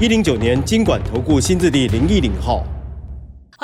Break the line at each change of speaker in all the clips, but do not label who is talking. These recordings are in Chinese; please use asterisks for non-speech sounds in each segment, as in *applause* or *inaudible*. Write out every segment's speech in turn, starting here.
一零九年金管投顾新字第零一零号。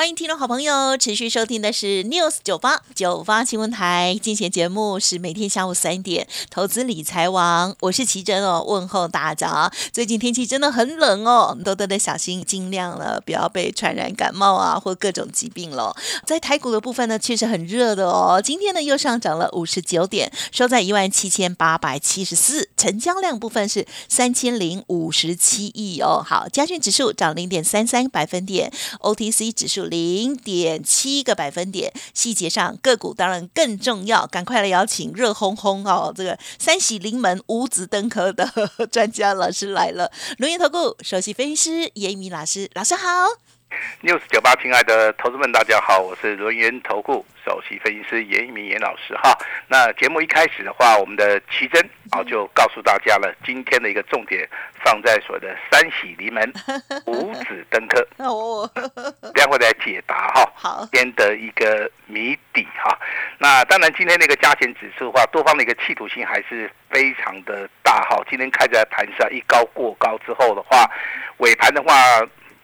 欢迎听众好朋友持续收听的是 News 九八九八新闻台，今天节目是每天下午三点投资理财王，我是奇珍哦，问候大家。最近天气真的很冷哦，多多的小心，尽量了不要被传染感冒啊或各种疾病了。在台股的部分呢，确实很热的哦，今天呢又上涨了五十九点，收在一万七千八百七十四，成交量部分是三千零五十七亿哦。好，加权指数涨零点三三百分点，OTC 指数。零点七个百分点，细节上个股当然更重要，赶快来邀请热烘烘哦，这个三喜临门五子登科的 *laughs* 专家老师来了，龙岩投顾首席分析师严明老师，老师好。*laughs*
news 九八，亲爱的投资们，大家好，我是轮源投顾首席分析师严一鸣严老师哈。那节目一开始的话，我们的奇珍啊就告诉大家了，今天的一个重点放在所谓的三喜临门 *laughs* 五子登科 *laughs* 哦，这样会来解答哈。
好，
今天的一个谜底哈。那当然，今天那个加权指数的话，多方的一个企图性还是非常的大哈。今天开在盘上一高过高之后的话，尾盘的话。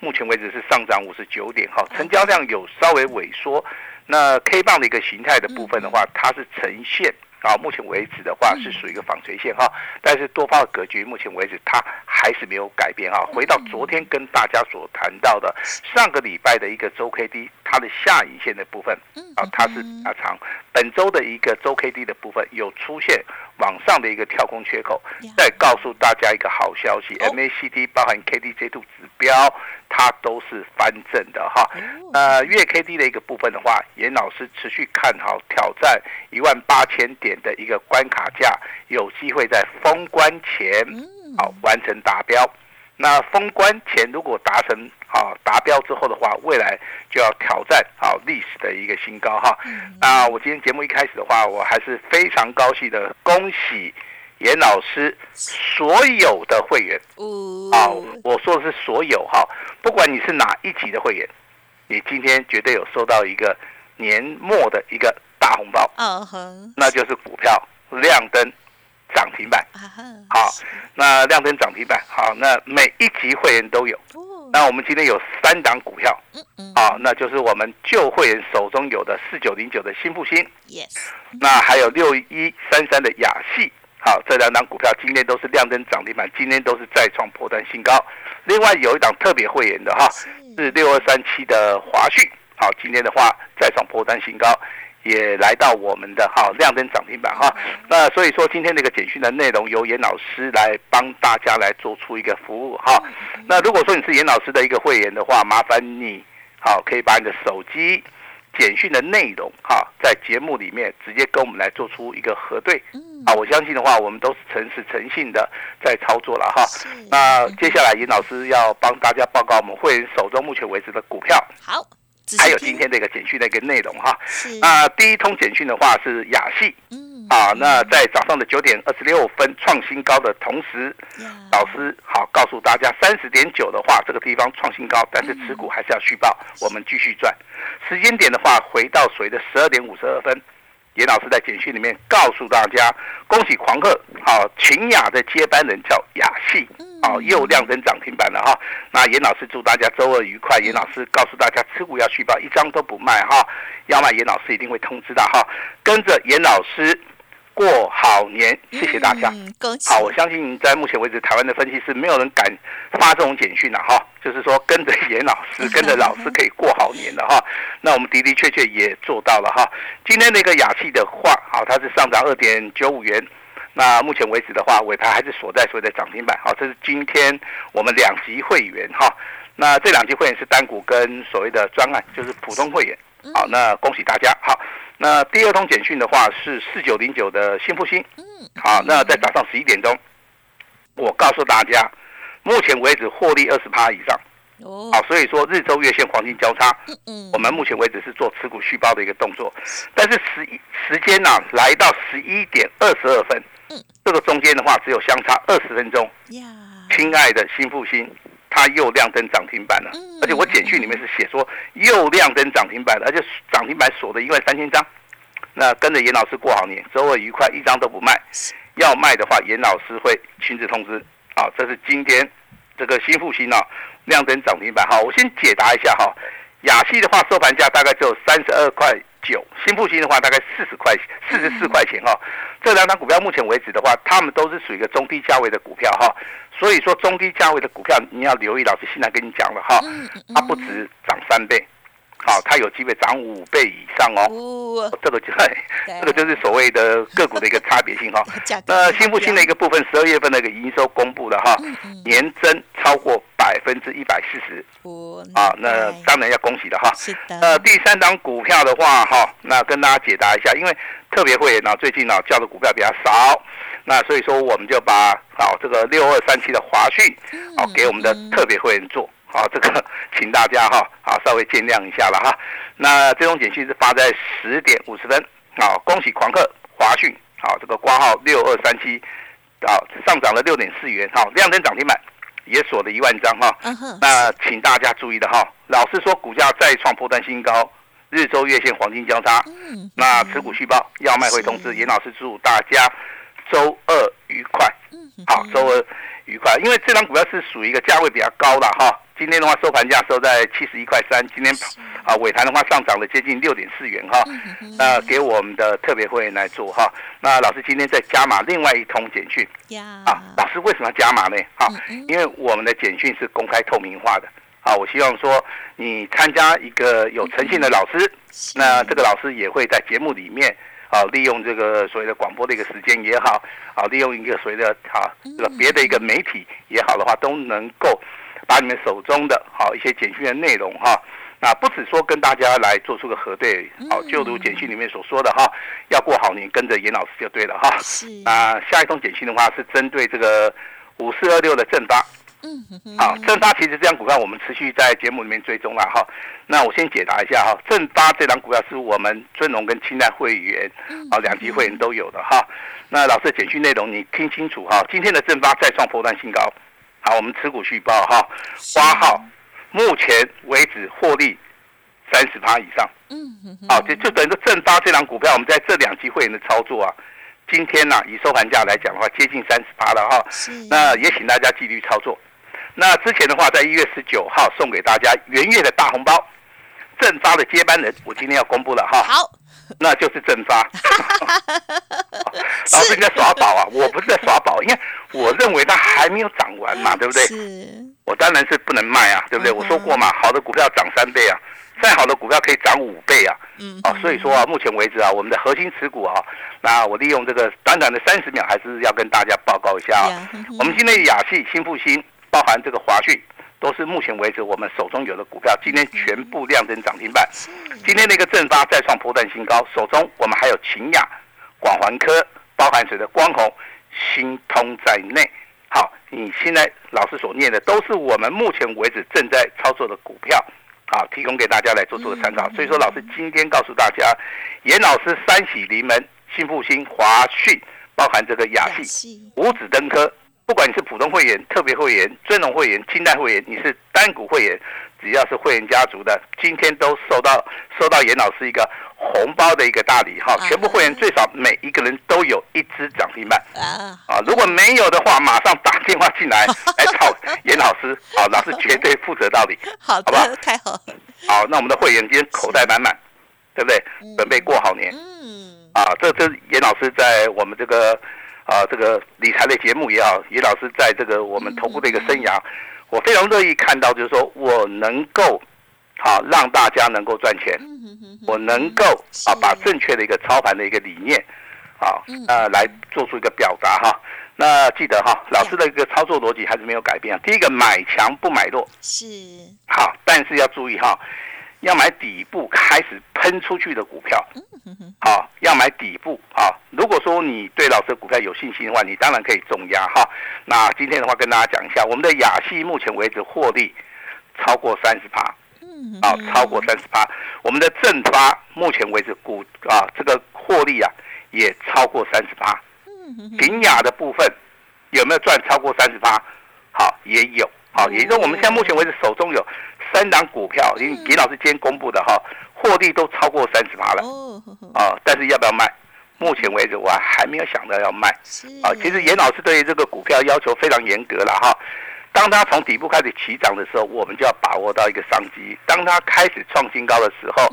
目前为止是上涨五十九点，哈，成交量有稍微萎缩。那 K 棒的一个形态的部分的话，它是呈现啊，目前为止的话是属于一个纺锤线哈。但是多方的格局，目前为止它还是没有改变哈。回到昨天跟大家所谈到的上个礼拜的一个周 K D，它的下影线的部分啊，它是加长。本周的一个周 K D 的部分有出现往上的一个跳空缺口。再告诉大家一个好消息，M A C D 包含 K D J two 指标。它都是翻正的哈，呃，月 K D 的一个部分的话，严老师持续看好挑战一万八千点的一个关卡价，有机会在封关前好完成达标。那封关前如果达成啊达标之后的话，未来就要挑战啊历史的一个新高哈。那我今天节目一开始的话，我还是非常高兴的，恭喜。严老师，所有的会员，啊，我说的是所有哈，不管你是哪一级的会员，你今天绝对有收到一个年末的一个大红包，嗯哼，那就是股票亮灯涨停板，好，那亮灯涨停板，好，那每一级会员都有，那我们今天有三档股票，好，那就是我们旧会员手中有的四九零九的新复兴，yes，那还有六一三三的雅戏。好，这两档股票今天都是亮灯涨停板，今天都是再创破断新高。另外有一档特别会员的哈，是六二三七的华讯，好，今天的话再创破断新高，也来到我们的哈亮灯涨停板哈。那所以说今天这个简讯的内容由严老师来帮大家来做出一个服务哈。那如果说你是严老师的一个会员的话，麻烦你好可以把你的手机。简讯的内容哈，在节目里面直接跟我们来做出一个核对，啊，我相信的话，我们都是诚实诚信的在操作了哈。那接下来严老师要帮大家报告我们会员手中目前为止的股票，
好，
还有今天这个简讯的一个内容哈。那第一通简讯的话是雅系。啊，那在早上的九点二十六分创新高的同时，老师好告诉大家，三十点九的话，这个地方创新高，但是持股还是要续报，我们继续赚。时间点的话，回到谁的十二点五十二分，严老师在简讯里面告诉大家，恭喜狂贺，好，秦雅的接班人叫雅戏，哦、啊，又亮灯涨停板了哈。那严老师祝大家周二愉快。严老师告诉大家，持股要续报，一张都不卖哈，要卖严老师一定会通知的哈。跟着严老师。过好年，谢谢大家。好，我相信在目前为止，台湾的分析师没有人敢发这种简讯了哈。就是说，跟着严老师，*laughs* 跟着老师可以过好年的哈。那我们的的确确也做到了哈。今天那个雅气的话，好，它是上涨二点九五元。那目前为止的话，尾盘还是锁在所谓的涨停板。好，这是今天我们两级会员哈。那这两级会员是单股跟所谓的专案，就是普通会员。好，那恭喜大家。好。那第二通简讯的话是四九零九的新复兴，嗯，好，那在早上十一点钟，我告诉大家，目前为止获利二十趴以上。
哦，
好，所以说日周月线黄金交叉，
嗯
我们目前为止是做持股续报的一个动作，但是时时间呢、来到十一点二十二分，
嗯。
这个中间的话只有相差二十分钟。
呀，
亲爱的新复兴，它又亮灯涨停板了，
嗯
而且我简讯里面是写说又亮灯涨停板了，而且涨停板锁的一万三千张。那跟着严老师过好年，周二愉快，一张都不卖。要卖的话，严老师会亲自通知。啊，这是今天这个新复兴啊亮灯涨停板。好，我先解答一下哈。雅系的话收盘价大概只有三十二块九，新复兴的话大概四十块四十四块钱哈。这两档股票目前为止的话，它们都是属于一个中低价位的股票哈。所以说中低价位的股票你要留意，老师现在跟你讲了哈，它不止涨三倍，好，它有机会涨五倍以上哦。
哦，
这个就这个就是所谓的个股的一个差别性哈。*laughs* 那新复兴的一个部分，十二月份的一个营收公布了哈，
嗯
年增超过百分之一百四十
哦
啊，那当然要恭喜了哈。
是的，
呃，第三档股票的话哈，那跟大家解答一下，因为特别会员呢最近呢叫的股票比较少，那所以说我们就把好这个六二三七的华讯
嗯
好给我们的特别会员做。好，这个请大家哈，好稍微见谅一下了哈。那这种简讯是发在十点五十分，好，恭喜狂客华讯，好，这个挂号六二三七，好上涨了六点四元，好亮灯涨停板，也锁了一万张哈。那请大家注意的哈，老师说股价再创波段新高，日周月线黄金交叉，
嗯，
那持股续报要卖会通知，
是
严老师祝大家周二愉快。
嗯
好，周二愉快，因为这张股票是属于一个价位比较高的哈。今天的话收盘价收在七十一块三，今天啊尾盘的话上涨了接近六点四元哈。
嗯
那给我们的特别会员来做哈。那老师今天再加码另外一通简讯
呀，
啊，老师为什么要加码呢？好
嗯嗯，
因为我们的简讯是公开透明化的。啊，我希望说你参加一个有诚信的老师，那这个老师也会在节目里面啊，利用这个所谓的广播的一个时间也好，啊，利用一个所谓的啊这个别的一个媒体也好的话，都能够把你们手中的好一些简讯的内容哈。那不止说跟大家来做出个核对，好，就如简讯里面所说的哈，要过好年，跟着严老师就对了哈。
是，
那下一通简讯的话是针对这个五四二六的正发，
嗯哼哼，
好，正发其实这张股票我们持续在节目里面追踪了哈。那我先解答一下哈，正发这张股票是我们尊荣跟清代会员啊两级会员都有的哈。那老师的简讯内容你听清楚哈，今天的正发再创波段新高，好，我们持股续报哈，八号目前为止获利三十趴以上，
嗯哼哼，
好，就就等于说正发这张股票我们在这两级会员的操作啊，今天呢、以收盘价来讲的话，接近三十八了哈。那也请大家纪律操作。那之前的话，在一月十九号送给大家元月的大红包，正发的接班人，我今天要公布了哈，
好，
那就是正发。*laughs* 老师你在耍宝啊？我不是在耍宝，因为我认为它还没有涨完嘛，对不对？
是，
我当然是不能卖啊，对不对？我说过嘛，好的股票涨三倍啊，再好的股票可以涨五倍啊。
嗯
啊，所以说啊，目前为止啊，我们的核心持股啊，那我利用这个短短的三十秒，还是要跟大家报告一下啊。我们今天的雅戏、新复兴，包含这个华讯，都是目前为止我们手中有的股票，今天全部亮灯涨停板。今天的一个正发再创波段新高，手中我们还有秦雅、广环科，包含谁的光弘、新通在内。好，你现在老师所念的都是我们目前为止正在操作的股票，好，提供给大家来做做个参考。所以说，老师今天告诉大家，严老师三喜临门，新复兴、华讯，包含这个雅系，五指登科，不管你是普通会员、特别会员、尊荣会员、清代会员，你是单股会员，只要是会员家族的，今天都收到收到严老师一个红包的一个大礼哈！
啊
全部会员最少每一个人都有一只涨停板
啊，
啊！如果没有的话，马上打电话进来 *laughs* 来找严老师，好，老师绝对负责到底。
好
好不好
的，太好，
好，那我们的会员今天口袋满满，对不对？准备过好年。
嗯，
啊，这这严老师在我们这个啊这个理财的节目也好，于老师在这个我们投顾的一个生涯，我非常乐意看到，就是说我能够好、让大家能够赚钱，我能够啊把正确的一个操盘的一个理念，啊
嗯
呃来做出一个表达哈。那记得哈，老师的一个操作逻辑还是没有改变啊。第一个买强不买弱，
是，
好，但是要注意哈，要买底部开始喷出去的股票，好，要买底部啊。如果说你对老师的股票有信心的话，你当然可以重压哈。那今天的话跟大家讲一下，我们的雅西目前为止获利超过三十趴，啊，超过三十趴。我们的正发目前为止股啊这个获利啊也超过三十趴。平雅的部分有没有赚超过三十趴？好，也有。好，也就是我们现在目前为止手中有三档股票，因为给老师今天公布的哈，获利都超过三十趴了。哦。啊，但是要不要卖？目前为止我还没有想到要卖。啊，其实严老师对于这个股票要求非常严格了哈。当它从底部开始起涨的时候，我们就要把握到一个商机；当它开始创新高的时候，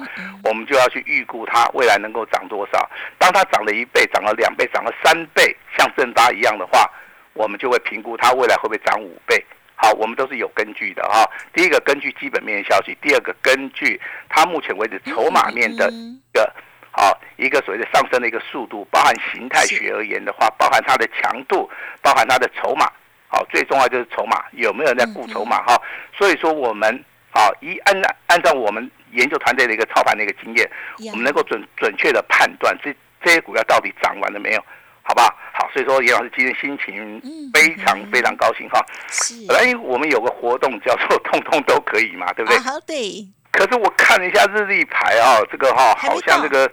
我们就要去预估它未来能够涨多少。当它涨了一倍、涨了两倍、涨了三倍，像正八一样的话，我们就会评估它未来会不会涨五倍。好，我们都是有根据的哈。第一个根据基本面消息，第二个根据它目前为止筹码面的一个好一个所谓的上升的一个速度，包含形态学而言的话，包含它的强度，包含它的筹码。好，最重要就是筹码有没有人在顾筹码哈。所以说我们好一按按照我们研究团队的一个操盘的一个经验，我们能够准准确的判断这这些股票到底涨完了没有。好吧，好，所以说严老师今天心情非常非常高兴哈。是，本来我们有个活动叫做“通通都可以”嘛，对不对？
好对。
可是我看了一下日历牌啊，这个哈好像这个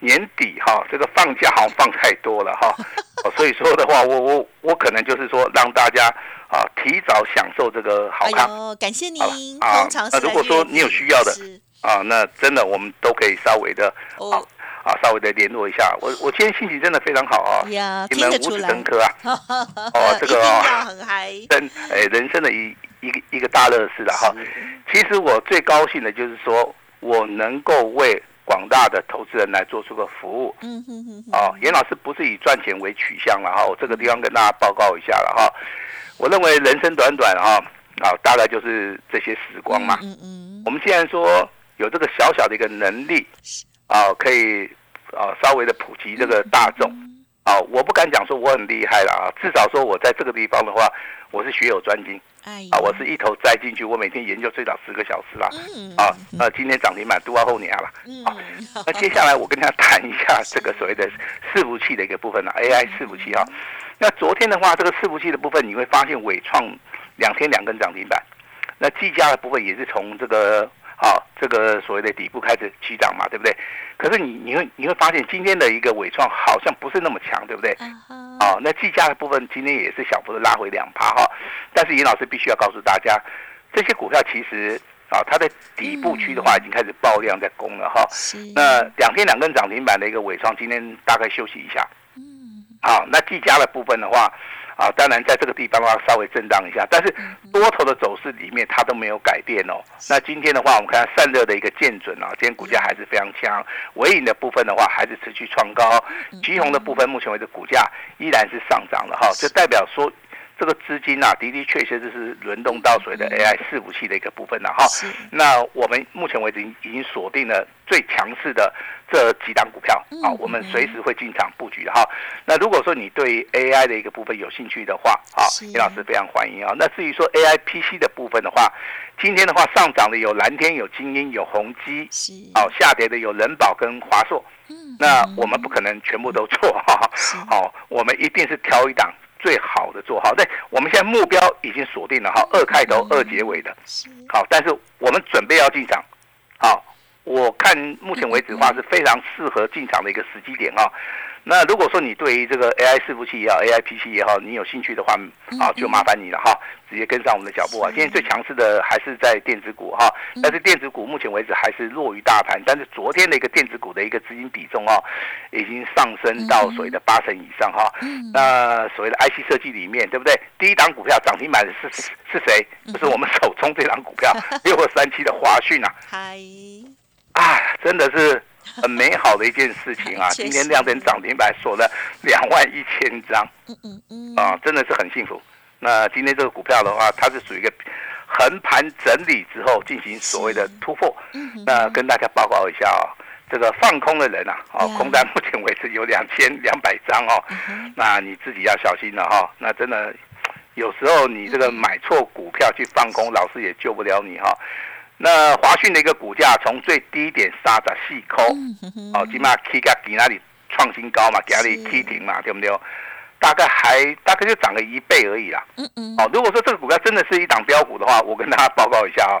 年底哈，这个放假好像放太多了哈。*laughs* 所以说的话，我我我可能就是说让大家啊提早享受这个好看。
感谢您啊。
那如果说你有需要的啊，那真的我们都可以稍微的啊。啊，稍微的联络一下，我我今天心情真的非常好啊！
你们五
子登科啊！*laughs*
哦，这个哦，*laughs*
人哎，人生的一一个一个大乐事了哈。其实我最高兴的就是说我能够为广大的投资人来做出个服务。嗯哼哼。哦，严老师不是以赚钱为取向了哈，我这个地方跟大家报告一下了哈。我认为人生短短哈，啊，大概就是这些时光嘛。嗯嗯。我们既然说有这个小小的一个能力。啊，可以啊，稍微的普及这个大众。啊，我不敢讲说我很厉害了啊，至少说我在这个地方的话，我是学有专精，啊，我是一头栽进去，我每天研究最少十个小时啦，啊，那今天涨停板都要后年了，啊，那接下来我跟大家谈一下这个所谓的伺服器的一个部分了，AI 伺服器啊，那昨天的话，这个伺服器的部分你会发现伟创两天两根涨停板，那技嘉的部分也是从这个。好，这个所谓的底部开始起涨嘛，对不对？可是你你会你会发现今天的一个尾创好像不是那么强，对不对？哦，那计价的部分今天也是小幅的拉回两趴哈。但是尹老师必须要告诉大家，这些股票其实啊，它的底部区的话已经开始爆量在攻了哈。那两天两根涨停板的一个尾创，今天大概休息一下。嗯。好，那计价的部分的话。啊，当然，在这个地方的话，稍微震荡一下，但是多头的走势里面，它都没有改变哦。那今天的话，我们看散热的一个见准啊，今天股价还是非常强。尾影的部分的话，还是持续创高。旗红的部分，目前为止股价依然是上涨的哈，就代表说。这个资金啊，的的确确就是轮动到所谓的 AI 伺服器的一个部分了哈。那我们目前为止已经锁定了最强势的这几档股票啊，我们随时会进场布局的哈。那如果说你对 AI 的一个部分有兴趣的话啊，李老师非常欢迎啊。那至于说 AI PC 的部分的话，今天的话上涨的有蓝天、有精英、有宏基，哦，下跌的有人保跟华硕。那我们不可能全部都做哈。好，我们一定是挑一档。最好的做好，对，我们现在目标已经锁定了哈，二开头二结尾的，好，但是我们准备要进场，好，我目前为止的话是非常适合进场的一个时机点哈。那如果说你对于这个 AI 伺服器也好，AI PC 也好，你有兴趣的话，啊，就麻烦你了哈，直接跟上我们的脚步啊。今天最强势的还是在电子股哈，但是电子股目前为止还是弱于大盘，但是昨天的一个电子股的一个资金比重哦，已经上升到所谓的八成以上哈。那所谓的 IC 设计里面，对不对？第一档股票涨停板的是是谁？就是我们手中这档股票 *laughs* 六二三七的华讯啊。嗨，啊，真的是。很 *laughs* 美好的一件事情啊！*laughs* 今天亮灯涨停板锁了两万一千张，嗯嗯嗯，啊，真的是很幸福。那今天这个股票的话，它是属于一个横盘整理之后进行所谓的突破。那跟大家报告一下啊，这个放空的人啊，哦，空单目前为止有两千两百张哦，那你自己要小心了哈。那真的有时候你这个买错股票去放空，老师也救不了你哈。那华讯的一个股价从最低点杀到细抠，哦，起码 K 价给那里创新高嘛，给那里 K 停嘛，对不对？大概还大概就涨了一倍而已啦。嗯嗯。哦，如果说这个股票真的是一档标股的话，我跟大家报告一下啊，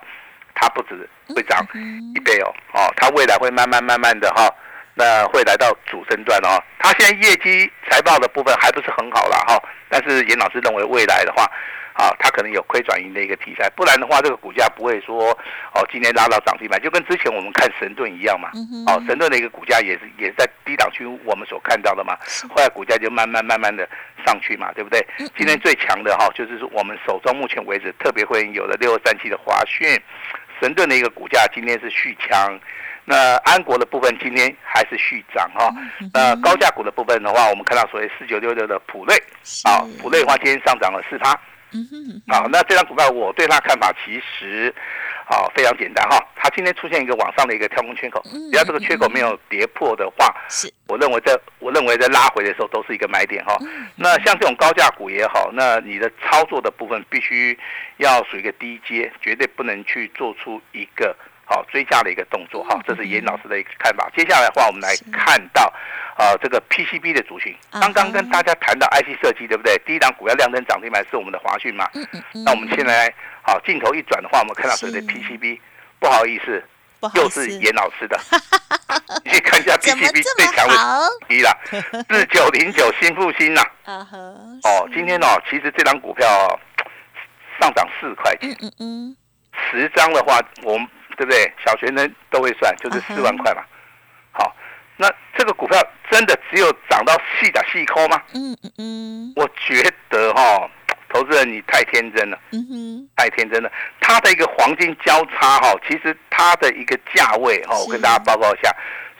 它不止会涨一倍哦，哦，它未来会慢慢慢慢的哈，那会来到主升段哦。它现在业绩财报的部分还不是很好啦哈，但是严老师认为未来的话。啊，它可能有亏转盈的一个题材，不然的话，这个股价不会说哦，今天拉到涨停板，就跟之前我们看神盾一样嘛。哦，神盾的一个股价也是也是在低档区，我们所看到的嘛。后来股价就慢慢慢慢的上去嘛，对不对？今天最强的哈，就是我们手中目前为止特别会有的六二三七的华讯，神盾的一个股价今天是续强。那安国的部分今天还是续涨哈。那高价股的部分的话，我们看到所谓四九六六的普瑞，啊，普瑞的话今天上涨了四趴。嗯哼，好，那这张股票我对它看法其实，啊非常简单哈。它今天出现一个往上的一个跳空缺口，只要这个缺口没有跌破的话，是，我认为在我认为在拉回的时候都是一个买点哈。那像这种高价股也好，那你的操作的部分必须要属于一个低阶，绝对不能去做出一个。好追加的一个动作哈，这是严老师的一个看法。接下来的话，我们来看到，呃，这个 PCB 的族群。刚刚跟大家谈到 IC 设计，对不对？第一档股票亮灯涨停板是我们的华讯嘛？嗯嗯嗯。那我们现在好镜头一转的话，我们看到这的 PCB，不好意思，又是严老师的。*laughs* 你去看一下 PCB 最强的一啦，四九零九新复兴呐。*laughs* 哦，今天哦，其实这张股票上涨四块钱。嗯嗯嗯。十张的话，我们。对不对？小学生都会算，就是四万块嘛。好，那这个股票真的只有涨到细打细抠吗？嗯嗯嗯。我觉得哈，投资人你太天真了。嗯哼。太天真了。它的一个黄金交叉哈，其实它的一个价位哈，我跟大家报告一下，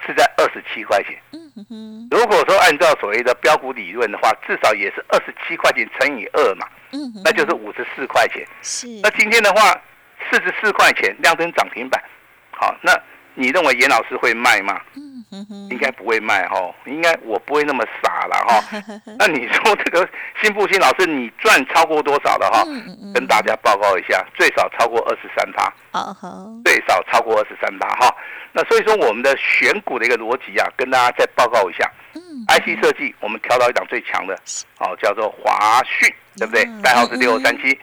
是在二十七块钱。嗯哼。如果说按照所谓的标股理论的话，至少也是二十七块钱乘以二嘛。嗯那就是五十四块钱。是。那今天的话。四十四块钱亮灯涨停板，好，那你认为严老师会卖吗？应该不会卖哈，应该我不会那么傻了哈。*laughs* 那你说这个新复兴老师，你赚超过多少的哈？跟大家报告一下，最少超过二十三趴，最少超过二十三趴哈。那所以说我们的选股的一个逻辑啊，跟大家再报告一下。IC 设计我们挑到一档最强的，哦，叫做华讯，对不对？代号是六三七。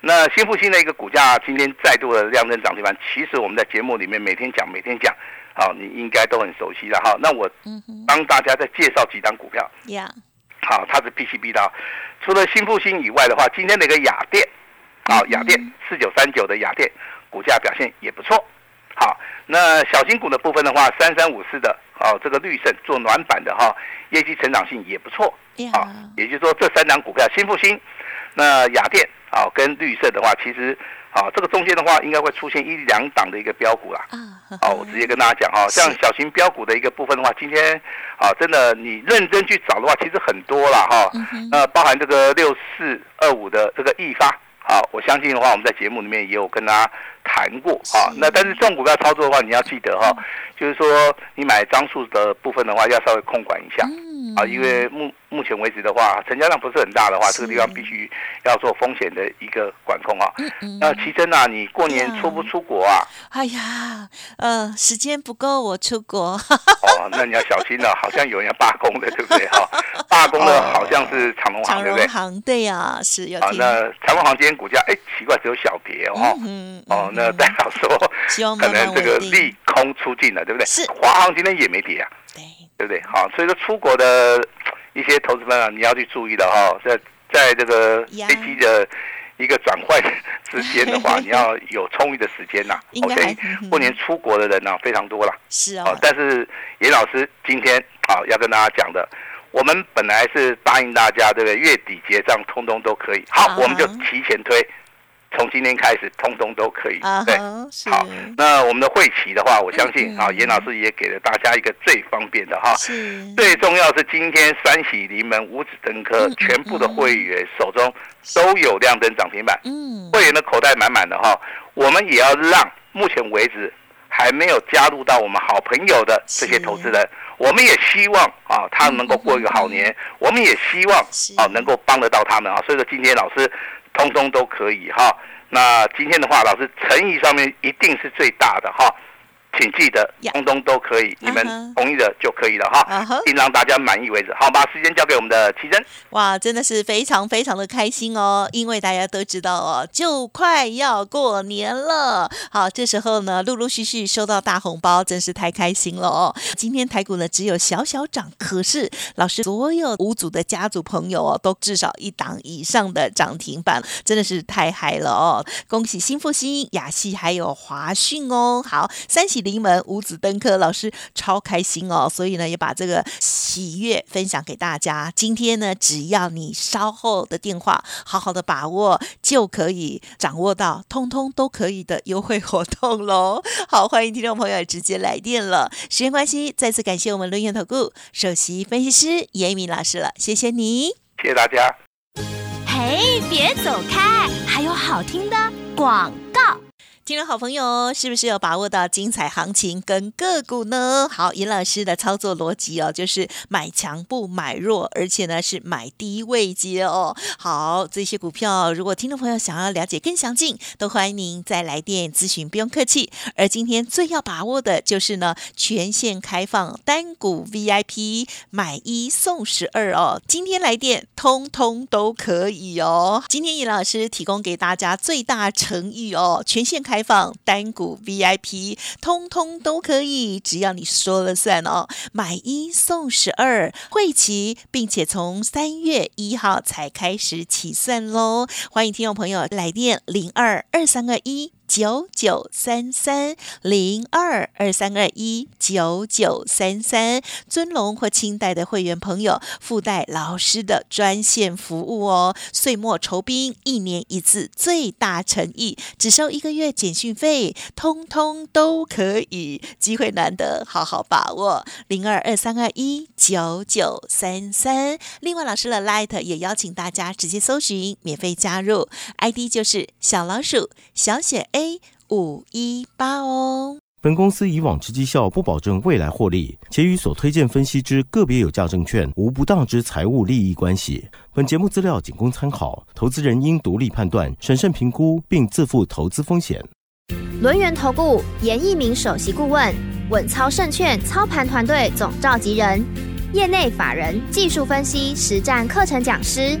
那新复兴的一个股价今天再度的亮灯涨停板，其实我们在节目里面每天讲，每天讲，好，你应该都很熟悉了哈。那我帮大家再介绍几张股票，好，它是 PCB 的，除了新复兴以外的话，今天的一个雅电，好，雅电四九三九的雅电股价表现也不错。好，那小型股的部分的话，三三五四的，哦，这个绿盛做暖板的哈，业绩成长性也不错。好，也就是说这三档股票，新复兴，那雅电。好，跟绿色的话，其实，好，这个中间的话，应该会出现一两档的一个标股啦。好，我直接跟大家讲哈，像小型标股的一个部分的话，今天，啊，真的你认真去找的话，其实很多了哈。呃，包含这个六四二五的这个易发。好，我相信的话，我们在节目里面也有跟大家谈过啊。那但是这种股票操作的话，你要记得哈，就是说你买张数的部分的话，要稍微控管一下啊，因为目目前为止的话，成交量不是很大的话，这个地方必须要做风险的一个管控啊。那奇珍啊，你过年出不出国啊？
哎呀，呃，时间不够我出国。
哦，那你要小心了，*laughs* 好像有人要罢工的，对不对？哈，罢工的好像是长隆行，对不对？
长行对呀，是有。
啊，那长隆行今天股价哎奇怪，只有小跌哦。嗯哦，那代表说可能这个利空出尽了，对不对？是。华航今天也没跌啊。对。对不对？好，所以说出国的。一些投资们啊，你要去注意的哈，在在这个飞机的一个转换之间的话，*laughs* 你要有充裕的时间呐。OK，过年出国的人呢非常多了。
是哦。
但是严老师今天啊要跟大家讲的，我们本来是答应大家，对不对？月底结账通通都可以。好，我们就提前推。从今天开始，通通都可以。对，好。那我们的会期的话，我相信啊，严老师也给了大家一个最方便的哈。最重要是今天三喜临门五指登科，全部的会员手中都有亮灯涨停板。嗯。会员的口袋满满的哈，我们也要让目前为止还没有加入到我们好朋友的这些投资人，我们也希望啊，他能够过一个好年。我们也希望啊，能够帮得到他们啊。所以说，今天老师。通通都可以哈，那今天的话，老师诚意上面一定是最大的哈。请记得，通通都可以，你们同意的就可以了哈，并让大家满意为止。好，把时间交给我们的奇珍。
哇，真的是非常非常的开心哦，因为大家都知道哦，就快要过年了。好，这时候呢，陆陆续续收到大红包，真是太开心了哦。今天台股呢只有小小涨，可是老师所有五组的家族朋友哦，都至少一档以上的涨停板，真的是太嗨了哦！恭喜新复兴、雅戏还有华讯哦。好，三喜。临门五子登科，老师超开心哦，所以呢也把这个喜悦分享给大家。今天呢，只要你稍后的电话好好的把握，就可以掌握到通通都可以的优惠活动喽。*laughs* 好，欢迎听众朋友直接来电了。时间关系，再次感谢我们轮源投顾首席分析师严敏老师了，谢谢你，
谢谢大家。
嘿，别走开，还有好听的广告。
听众好朋友，是不是有把握到精彩行情跟个股呢？好，严老师的操作逻辑哦，就是买强不买弱，而且呢是买低位接哦。好，这些股票如果听众朋友想要了解更详尽，都欢迎您再来电咨询，不用客气。而今天最要把握的就是呢，全线开放单股 VIP 买一送十二哦。今天来电通通都可以哦。今天严老师提供给大家最大诚意哦，全线开。开放单股 VIP，通通都可以，只要你说了算哦。买一送十二，会齐，并且从三月一号才开始起算喽。欢迎听众朋友来电零二二三个一。九九三三零二二三二一九九三三，尊龙或清代的会员朋友附带老师的专线服务哦。岁末酬宾，一年一次，最大诚意，只收一个月简讯费，通通都可以。机会难得，好好把握。零二二三二一九九三三。另外，老师的 Light 也邀请大家直接搜寻，免费加入，ID 就是小老鼠小写。A 五一八哦。
本公司以往之绩效不保证未来获利，且与所推荐分析之个别有价证券无不当之财务利益关系。本节目资料仅供参考，投资人应独立判断、审慎评估，并自负投资风险。
轮源投顾严一鸣首席顾问，稳操胜券操盘团队总召集人，业内法人技术分析实战课程讲师。